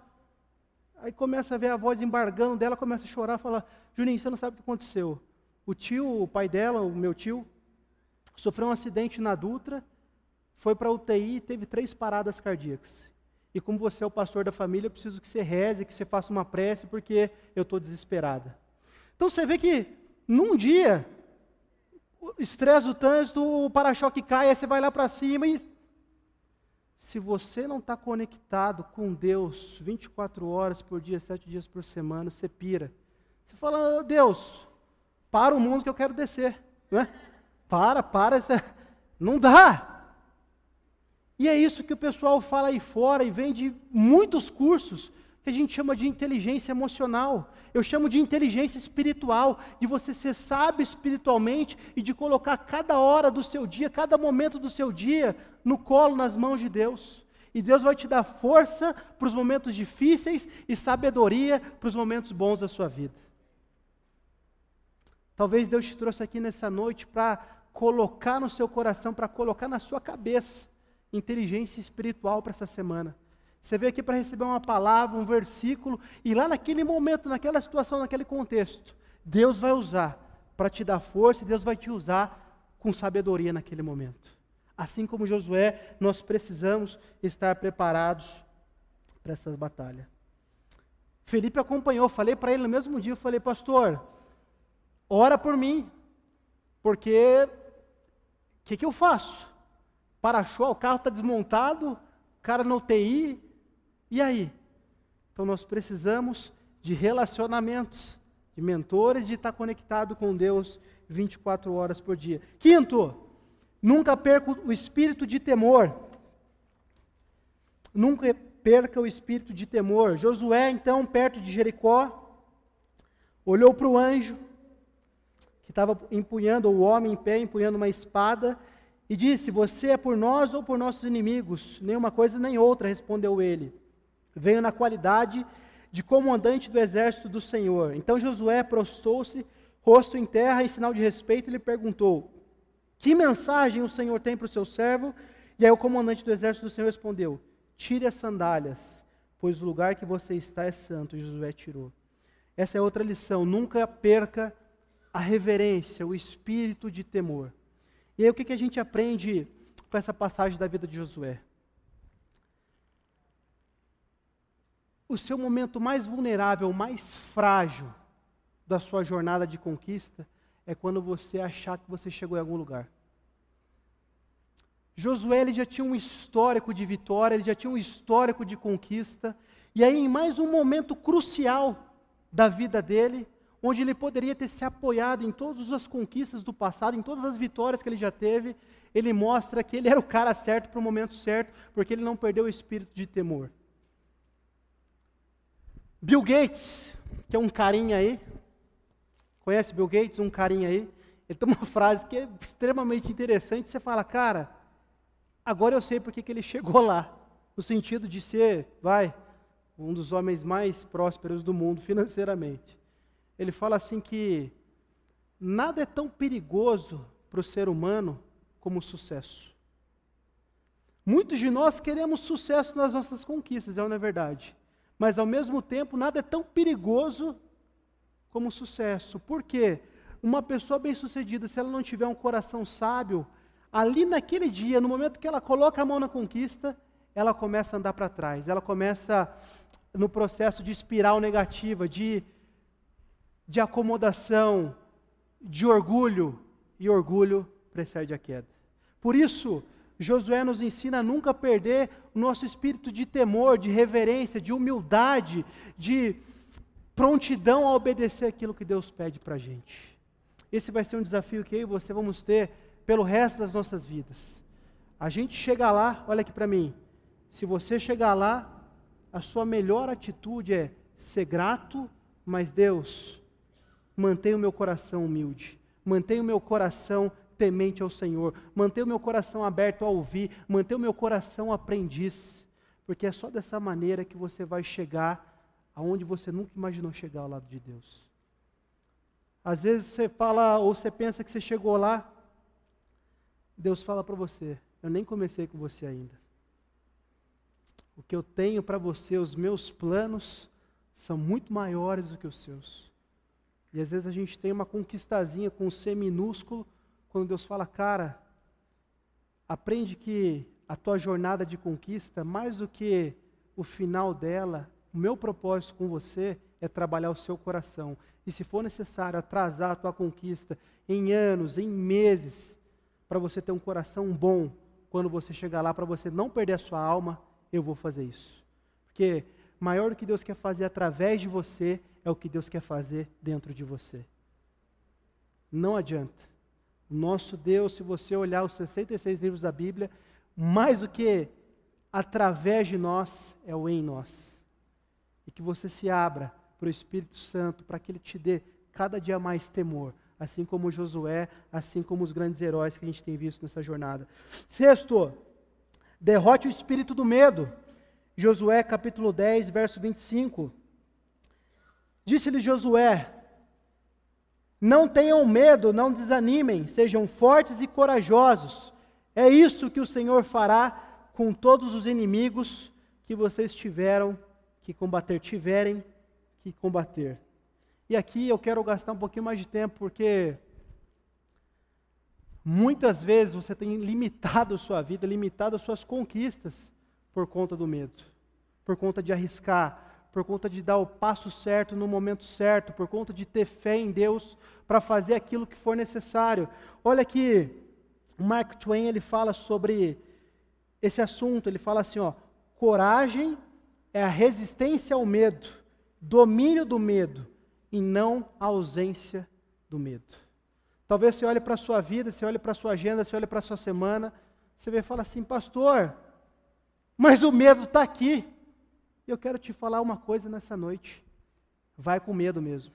S2: Aí começa a ver a voz embargando dela, começa a chorar, fala, Juninho, você não sabe o que aconteceu. O tio, o pai dela, o meu tio, sofreu um acidente na Dutra, foi para a UTI e teve três paradas cardíacas. E como você é o pastor da família, eu preciso que você reze, que você faça uma prece, porque eu estou desesperada. Então você vê que num dia, o estresse do trânsito, o para-choque cai, aí você vai lá para cima e. Se você não está conectado com Deus 24 horas por dia, 7 dias por semana, você pira. Você fala, Deus, para o mundo que eu quero descer. Né? Para, para, não dá. E é isso que o pessoal fala aí fora e vem de muitos cursos que a gente chama de inteligência emocional. Eu chamo de inteligência espiritual, de você ser sábio espiritualmente e de colocar cada hora do seu dia, cada momento do seu dia no colo, nas mãos de Deus. E Deus vai te dar força para os momentos difíceis e sabedoria para os momentos bons da sua vida. Talvez Deus te trouxe aqui nessa noite para colocar no seu coração, para colocar na sua cabeça inteligência espiritual para essa semana. Você veio aqui para receber uma palavra, um versículo, e lá naquele momento, naquela situação, naquele contexto, Deus vai usar para te dar força e Deus vai te usar com sabedoria naquele momento. Assim como Josué, nós precisamos estar preparados para essas batalhas. Felipe acompanhou, falei para ele no mesmo dia, falei, pastor, ora por mim, porque o que, que eu faço? para-choque, o carro está desmontado, cara no TI, e aí? Então nós precisamos de relacionamentos, de mentores, de estar conectado com Deus 24 horas por dia. Quinto, nunca perca o espírito de temor. Nunca perca o espírito de temor. Josué, então, perto de Jericó, olhou para o anjo, que estava empunhando, o homem em pé, empunhando uma espada, e disse: Você é por nós ou por nossos inimigos? Nenhuma coisa nem outra, respondeu ele. Venho na qualidade de comandante do exército do Senhor. Então Josué prostou-se, rosto em terra, em sinal de respeito, e lhe perguntou: Que mensagem o Senhor tem para o seu servo? E aí o comandante do exército do Senhor respondeu: Tire as sandálias, pois o lugar que você está é santo. Josué tirou. Essa é outra lição: nunca perca a reverência, o espírito de temor. E aí o que, que a gente aprende com essa passagem da vida de Josué? O seu momento mais vulnerável, mais frágil da sua jornada de conquista é quando você achar que você chegou em algum lugar. Josué ele já tinha um histórico de vitória, ele já tinha um histórico de conquista, e aí em mais um momento crucial da vida dele, onde ele poderia ter se apoiado em todas as conquistas do passado, em todas as vitórias que ele já teve, ele mostra que ele era o cara certo para o momento certo, porque ele não perdeu o espírito de temor. Bill Gates, que é um carinha aí, conhece Bill Gates, um carinha aí, ele tem uma frase que é extremamente interessante, você fala, cara, agora eu sei porque que ele chegou lá, no sentido de ser, vai, um dos homens mais prósperos do mundo financeiramente. Ele fala assim que nada é tão perigoso para o ser humano como o sucesso. Muitos de nós queremos sucesso nas nossas conquistas, é uma verdade. Mas ao mesmo tempo, nada é tão perigoso como o sucesso. Por quê? Uma pessoa bem-sucedida, se ela não tiver um coração sábio, ali naquele dia, no momento que ela coloca a mão na conquista, ela começa a andar para trás, ela começa no processo de espiral negativa, de, de acomodação, de orgulho, e orgulho precede a queda. Por isso, Josué nos ensina a nunca perder o nosso espírito de temor, de reverência, de humildade, de prontidão a obedecer aquilo que Deus pede para a gente. Esse vai ser um desafio que eu e você vamos ter pelo resto das nossas vidas. A gente chega lá, olha aqui para mim. Se você chegar lá, a sua melhor atitude é ser grato, mas Deus, mantenha o meu coração humilde, mantenha o meu coração temente ao Senhor, manter o meu coração aberto a ouvir, manter o meu coração aprendiz, porque é só dessa maneira que você vai chegar aonde você nunca imaginou chegar ao lado de Deus. Às vezes você fala ou você pensa que você chegou lá, Deus fala para você: Eu nem comecei com você ainda. O que eu tenho para você, os meus planos, são muito maiores do que os seus. E às vezes a gente tem uma conquistazinha com um C minúsculo, quando Deus fala, cara, aprende que a tua jornada de conquista, mais do que o final dela, o meu propósito com você é trabalhar o seu coração. E se for necessário atrasar a tua conquista em anos, em meses, para você ter um coração bom, quando você chegar lá, para você não perder a sua alma, eu vou fazer isso. Porque maior do que Deus quer fazer através de você, é o que Deus quer fazer dentro de você. Não adianta. Nosso Deus, se você olhar os 66 livros da Bíblia, mais do que através de nós, é o em nós. E que você se abra para o Espírito Santo, para que ele te dê cada dia mais temor, assim como Josué, assim como os grandes heróis que a gente tem visto nessa jornada. Sexto, derrote o espírito do medo. Josué capítulo 10, verso 25. Disse-lhe Josué: não tenham medo, não desanimem, sejam fortes e corajosos. É isso que o Senhor fará com todos os inimigos que vocês tiveram que combater, tiverem que combater. E aqui eu quero gastar um pouquinho mais de tempo, porque muitas vezes você tem limitado a sua vida, limitado as suas conquistas por conta do medo, por conta de arriscar, por conta de dar o passo certo no momento certo, por conta de ter fé em Deus para fazer aquilo que for necessário. Olha aqui, Mark Twain ele fala sobre esse assunto, ele fala assim, ó, coragem é a resistência ao medo, domínio do medo e não a ausência do medo. Talvez você olhe para a sua vida, você olhe para a sua agenda, você olhe para a sua semana, você vê e fala assim, pastor, mas o medo está aqui. E eu quero te falar uma coisa nessa noite. Vai com medo mesmo.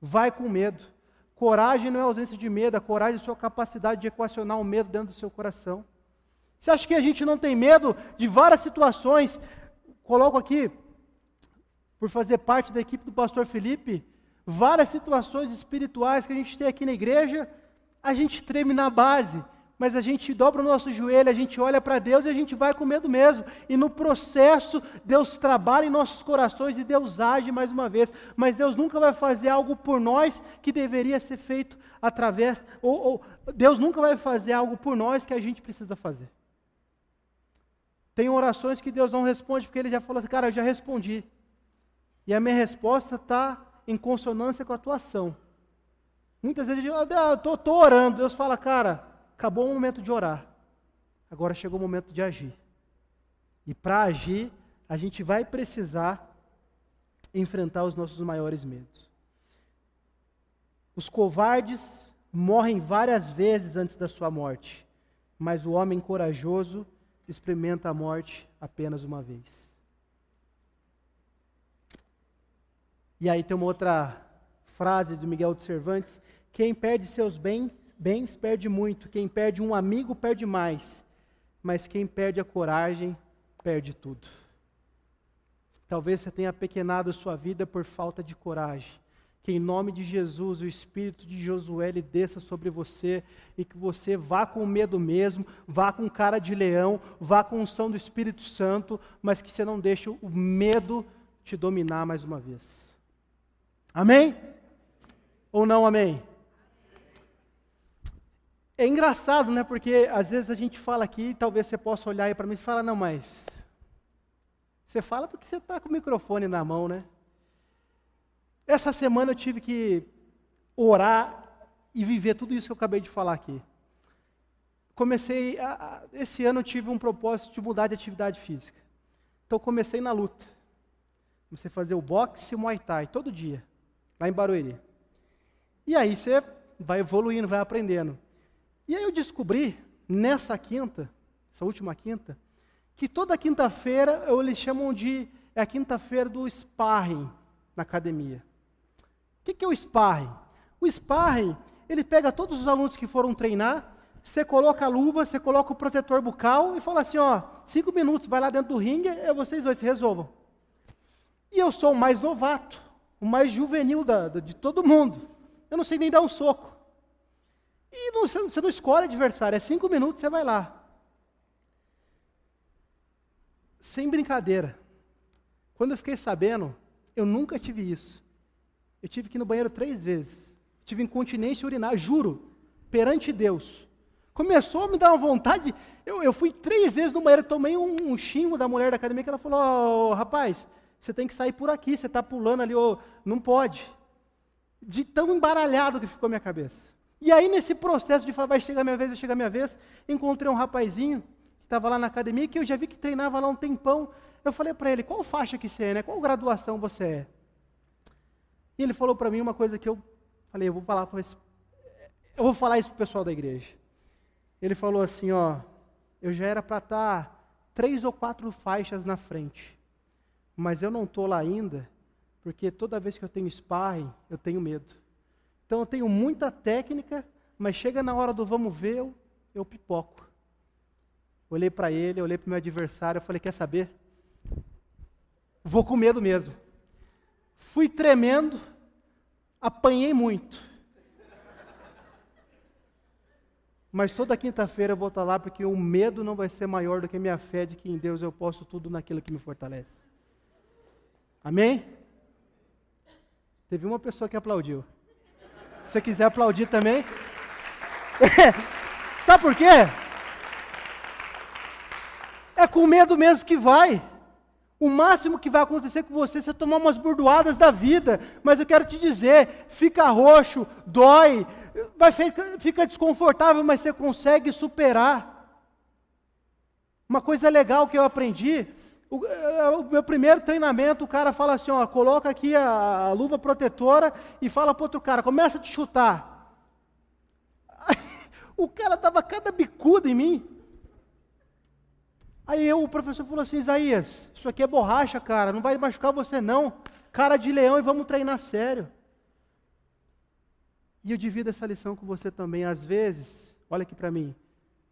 S2: Vai com medo. Coragem não é ausência de medo, a coragem é a sua capacidade de equacionar o medo dentro do seu coração. Você acha que a gente não tem medo de várias situações? Coloco aqui, por fazer parte da equipe do pastor Felipe, várias situações espirituais que a gente tem aqui na igreja, a gente treme na base, mas a gente dobra o nosso joelho, a gente olha para Deus e a gente vai com medo mesmo. E no processo, Deus trabalha em nossos corações e Deus age mais uma vez. Mas Deus nunca vai fazer algo por nós que deveria ser feito através, ou, ou Deus nunca vai fazer algo por nós que a gente precisa fazer. Tem orações que Deus não responde porque Ele já falou assim, cara, eu já respondi. E a minha resposta está em consonância com a tua ação. Muitas vezes eu estou orando, Deus fala, cara, acabou o momento de orar, agora chegou o momento de agir. E para agir, a gente vai precisar enfrentar os nossos maiores medos. Os covardes morrem várias vezes antes da sua morte, mas o homem corajoso experimenta a morte apenas uma vez. E aí tem uma outra frase do Miguel de Cervantes: quem perde seus bens bens perde muito, quem perde um amigo perde mais, mas quem perde a coragem perde tudo. Talvez você tenha pequenado sua vida por falta de coragem. Que em nome de Jesus o espírito de Josué ele desça sobre você e que você vá com medo mesmo, vá com cara de leão, vá com unção do Espírito Santo, mas que você não deixe o medo te dominar mais uma vez. Amém? Ou não amém? É engraçado, né? Porque às vezes a gente fala aqui, talvez você possa olhar aí para mim e falar, não, mas você fala porque você está com o microfone na mão, né? Essa semana eu tive que orar e viver tudo isso que eu acabei de falar aqui. Comecei, a, a, esse ano eu tive um propósito de mudar de atividade física. Então comecei na luta. Comecei a fazer o boxe e o muay thai todo dia, lá em Barueri. E aí você vai evoluindo, vai aprendendo. E aí eu descobri, nessa quinta, essa última quinta, que toda quinta-feira eles chamam de é a quinta-feira do sparring na academia. O que, que é o sparring? O sparring, ele pega todos os alunos que foram treinar, você coloca a luva, você coloca o protetor bucal e fala assim, ó, cinco minutos, vai lá dentro do ringue, é vocês dois se resolvam. E eu sou o mais novato, o mais juvenil da, da, de todo mundo. Eu não sei nem dar um soco. E não, você, não escolhe adversário, é cinco minutos, você vai lá. Sem brincadeira. Quando eu fiquei sabendo, eu nunca tive isso. Eu tive que ir no banheiro três vezes. Tive incontinência urinária, juro, perante Deus. Começou a me dar uma vontade. Eu, eu fui três vezes no banheiro, tomei um, um xingo da mulher da academia que ela falou: oh, rapaz, você tem que sair por aqui, você está pulando ali, oh, não pode. De tão embaralhado que ficou a minha cabeça. E aí, nesse processo de falar, vai chegar minha vez, vai chegar minha vez, encontrei um rapazinho que estava lá na academia, que eu já vi que treinava lá um tempão. Eu falei para ele, qual faixa que você é, né? Qual graduação você é? E ele falou para mim uma coisa que eu falei, eu vou falar, eu vou falar isso para o pessoal da igreja. Ele falou assim, ó, eu já era para estar tá três ou quatro faixas na frente, mas eu não estou lá ainda, porque toda vez que eu tenho sparring, eu tenho medo. Então eu tenho muita técnica, mas chega na hora do vamos ver, eu, eu pipoco. Olhei para ele, olhei para o meu adversário, eu falei, quer saber? Vou com medo mesmo. Fui tremendo, apanhei muito. Mas toda quinta-feira eu vou estar lá porque o medo não vai ser maior do que a minha fé de que em Deus eu posso tudo naquilo que me fortalece. Amém? Teve uma pessoa que aplaudiu. Se você quiser aplaudir também. Sabe por quê? É com medo mesmo que vai. O máximo que vai acontecer com você é você tomar umas burdoadas da vida. Mas eu quero te dizer: fica roxo, dói, vai fica, desconfortável, mas você consegue superar. Uma coisa legal que eu aprendi: o, é, o meu primeiro treinamento, o cara fala assim: ó, coloca aqui a, a luva protetora e fala para outro cara, começa a te chutar. o cara dava cada bicuda em mim. Aí eu, o professor falou assim, Isaías, isso aqui é borracha, cara, não vai machucar você não. Cara de leão e vamos treinar sério. E eu divido essa lição com você também. Às vezes, olha aqui para mim,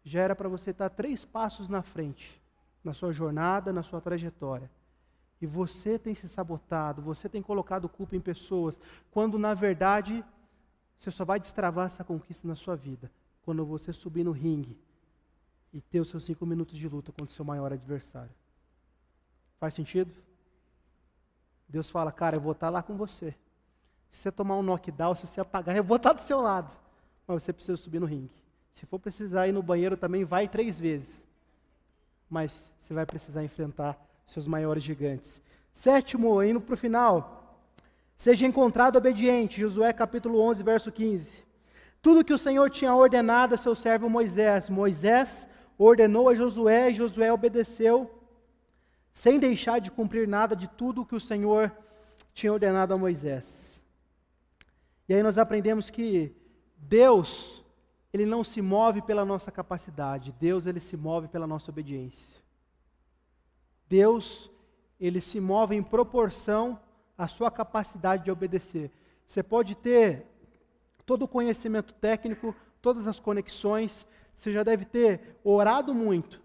S2: já era para você estar três passos na frente, na sua jornada, na sua trajetória. E você tem se sabotado, você tem colocado culpa em pessoas, quando na verdade você só vai destravar essa conquista na sua vida, quando você subir no ringue e ter os seus cinco minutos de luta contra o seu maior adversário. Faz sentido? Deus fala, cara, eu vou estar lá com você. Se você tomar um knockdown, se você apagar, eu vou estar do seu lado. Mas você precisa subir no ringue. Se for precisar ir no banheiro também, vai três vezes. Mas você vai precisar enfrentar seus maiores gigantes. Sétimo, indo para o final. Seja encontrado obediente. Josué capítulo 11, verso 15. Tudo que o Senhor tinha ordenado a seu servo Moisés, Moisés ordenou a Josué e Josué obedeceu, sem deixar de cumprir nada de tudo o que o Senhor tinha ordenado a Moisés. E aí nós aprendemos que Deus, ele não se move pela nossa capacidade, Deus ele se move pela nossa obediência. Deus, ele se move em proporção à sua capacidade de obedecer. Você pode ter todo o conhecimento técnico, todas as conexões, você já deve ter orado muito,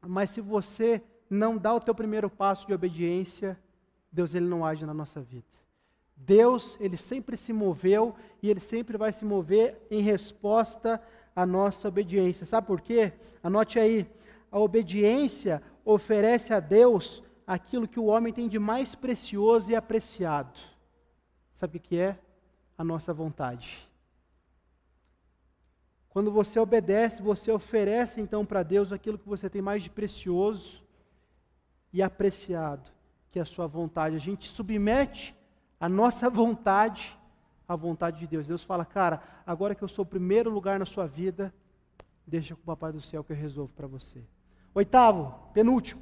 S2: mas se você não dá o teu primeiro passo de obediência, Deus ele não age na nossa vida. Deus, ele sempre se moveu e ele sempre vai se mover em resposta à nossa obediência. Sabe por quê? Anote aí. A obediência oferece a Deus aquilo que o homem tem de mais precioso e apreciado. Sabe o que é? A nossa vontade. Quando você obedece, você oferece então para Deus aquilo que você tem mais de precioso e apreciado, que é a sua vontade. A gente submete a nossa vontade à vontade de Deus. Deus fala, cara, agora que eu sou o primeiro lugar na sua vida, deixa com o Papai do Céu que eu resolvo para você. Oitavo, penúltimo.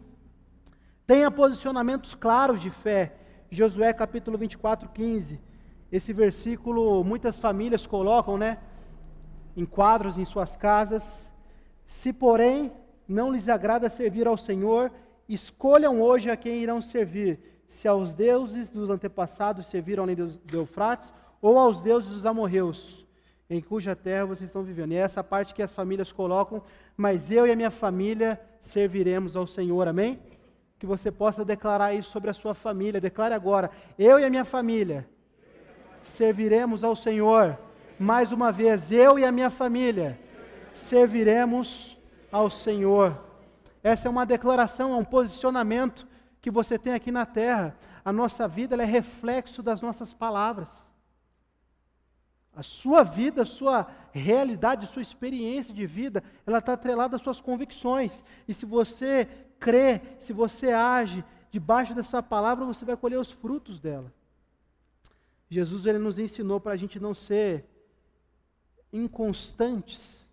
S2: Tenha posicionamentos claros de fé. Josué capítulo 24, 15. Esse versículo muitas famílias colocam, né? Em quadros em suas casas. Se, porém, não lhes agrada servir ao Senhor, escolham hoje a quem irão servir se aos deuses dos antepassados serviram além do Eufrates, ou aos deuses dos amorreus, em cuja terra vocês estão vivendo. E é essa parte que as famílias colocam, mas eu e a minha família serviremos ao Senhor, amém? Que você possa declarar isso sobre a sua família, declare agora, eu e a minha família serviremos ao Senhor. Mais uma vez, eu e a minha família serviremos ao Senhor. Essa é uma declaração, é um posicionamento que você tem aqui na terra. A nossa vida é reflexo das nossas palavras. A sua vida, a sua realidade, a sua experiência de vida, ela está atrelada às suas convicções. E se você crê, se você age debaixo dessa palavra, você vai colher os frutos dela. Jesus ele nos ensinou para a gente não ser inconstantes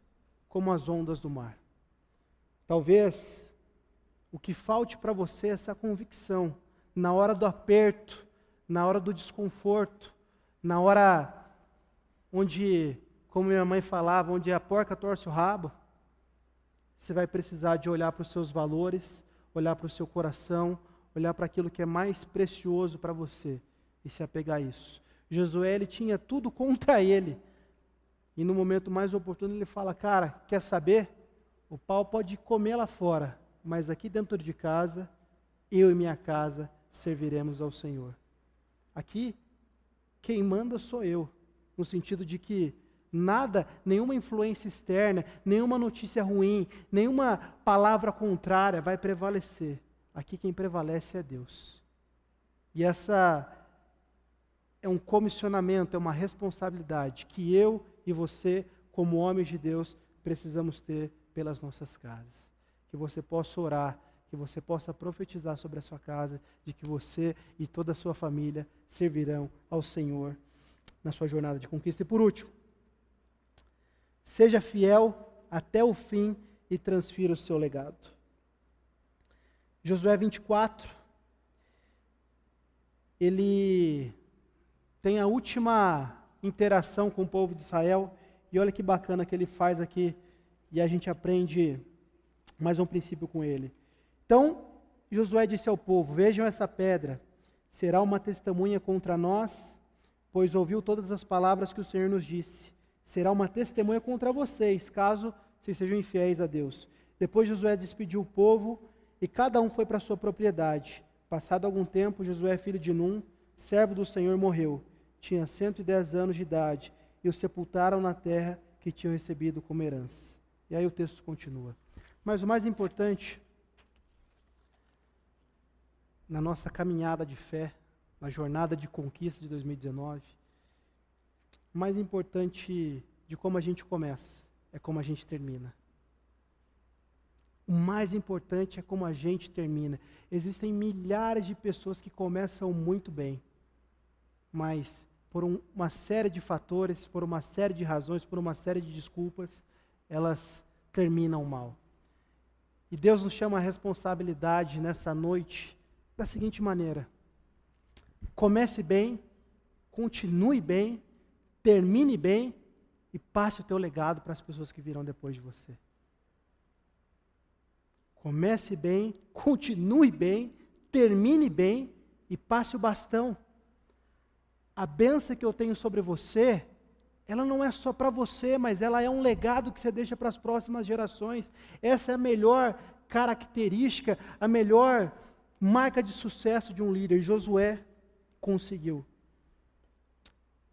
S2: como as ondas do mar. Talvez o que falte para você é essa convicção, na hora do aperto, na hora do desconforto, na hora onde, como minha mãe falava, onde a porca torce o rabo, você vai precisar de olhar para os seus valores, olhar para o seu coração, olhar para aquilo que é mais precioso para você e se apegar a isso. Josué ele tinha tudo contra ele. E no momento mais oportuno ele fala: Cara, quer saber? O pau pode comer lá fora, mas aqui dentro de casa, eu e minha casa serviremos ao Senhor. Aqui, quem manda sou eu, no sentido de que nada, nenhuma influência externa, nenhuma notícia ruim, nenhuma palavra contrária vai prevalecer. Aqui quem prevalece é Deus. E essa é um comissionamento, é uma responsabilidade que eu e você, como homens de Deus, precisamos ter pelas nossas casas que você possa orar, que você possa profetizar sobre a sua casa, de que você e toda a sua família servirão ao Senhor na sua jornada de conquista. E por último, seja fiel até o fim e transfira o seu legado. Josué 24, ele tem a última interação com o povo de Israel, e olha que bacana que ele faz aqui, e a gente aprende mais um princípio com ele. Então, Josué disse ao povo: Vejam essa pedra, será uma testemunha contra nós, pois ouviu todas as palavras que o Senhor nos disse. Será uma testemunha contra vocês, caso vocês sejam infiéis a Deus. Depois Josué despediu o povo e cada um foi para sua propriedade. Passado algum tempo, Josué, filho de Num, servo do Senhor, morreu. Tinha 110 anos de idade e o sepultaram na terra que tinham recebido como herança. E aí o texto continua. Mas o mais importante, na nossa caminhada de fé, na jornada de conquista de 2019, o mais importante de como a gente começa é como a gente termina. O mais importante é como a gente termina. Existem milhares de pessoas que começam muito bem, mas por um, uma série de fatores, por uma série de razões, por uma série de desculpas, elas terminam mal. E Deus nos chama a responsabilidade nessa noite da seguinte maneira: comece bem, continue bem, termine bem e passe o teu legado para as pessoas que virão depois de você. Comece bem, continue bem, termine bem e passe o bastão. A benção que eu tenho sobre você ela não é só para você, mas ela é um legado que você deixa para as próximas gerações. Essa é a melhor característica, a melhor marca de sucesso de um líder. Josué conseguiu.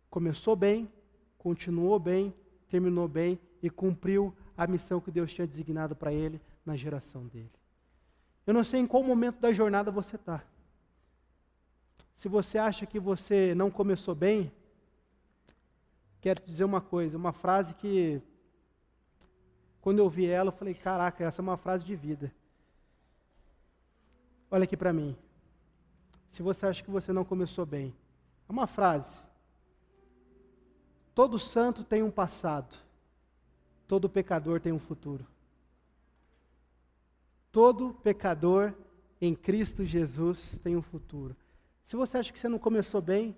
S2: Começou bem, continuou bem, terminou bem e cumpriu a missão que Deus tinha designado para ele na geração dele. Eu não sei em qual momento da jornada você está. Se você acha que você não começou bem, quero te dizer uma coisa, uma frase que, quando eu vi ela, eu falei: caraca, essa é uma frase de vida. Olha aqui para mim. Se você acha que você não começou bem, é uma frase. Todo santo tem um passado, todo pecador tem um futuro. Todo pecador em Cristo Jesus tem um futuro. Se você acha que você não começou bem,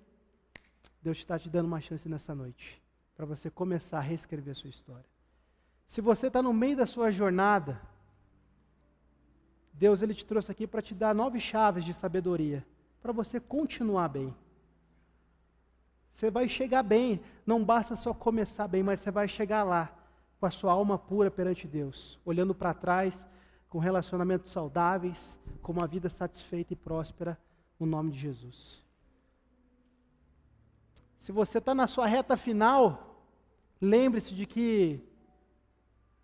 S2: Deus está te dando uma chance nessa noite para você começar a reescrever a sua história. Se você está no meio da sua jornada, Deus ele te trouxe aqui para te dar nove chaves de sabedoria para você continuar bem. Você vai chegar bem, não basta só começar bem, mas você vai chegar lá com a sua alma pura perante Deus, olhando para trás com relacionamentos saudáveis, com uma vida satisfeita e próspera, no nome de Jesus. Se você está na sua reta final, lembre-se de que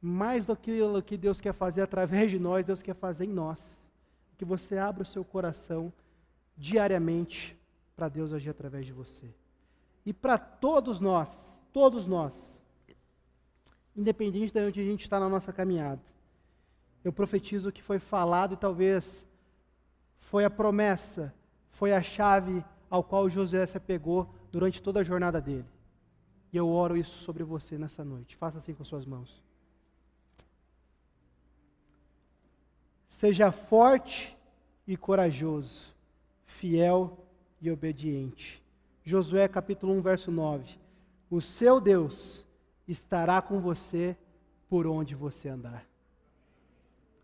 S2: mais do que o que Deus quer fazer através de nós, Deus quer fazer em nós. Que você abra o seu coração diariamente para Deus agir através de você. E para todos nós, todos nós, independente de onde a gente está na nossa caminhada, eu profetizo que foi falado e talvez foi a promessa, foi a chave ao qual José se apegou durante toda a jornada dele. E eu oro isso sobre você nessa noite. Faça assim com suas mãos. Seja forte e corajoso, fiel e obediente. Josué capítulo 1, verso 9. O seu Deus estará com você por onde você andar.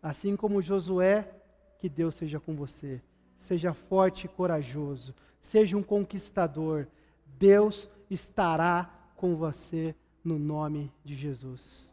S2: Assim como Josué, que Deus seja com você. Seja forte e corajoso. Seja um conquistador. Deus estará com você no nome de Jesus.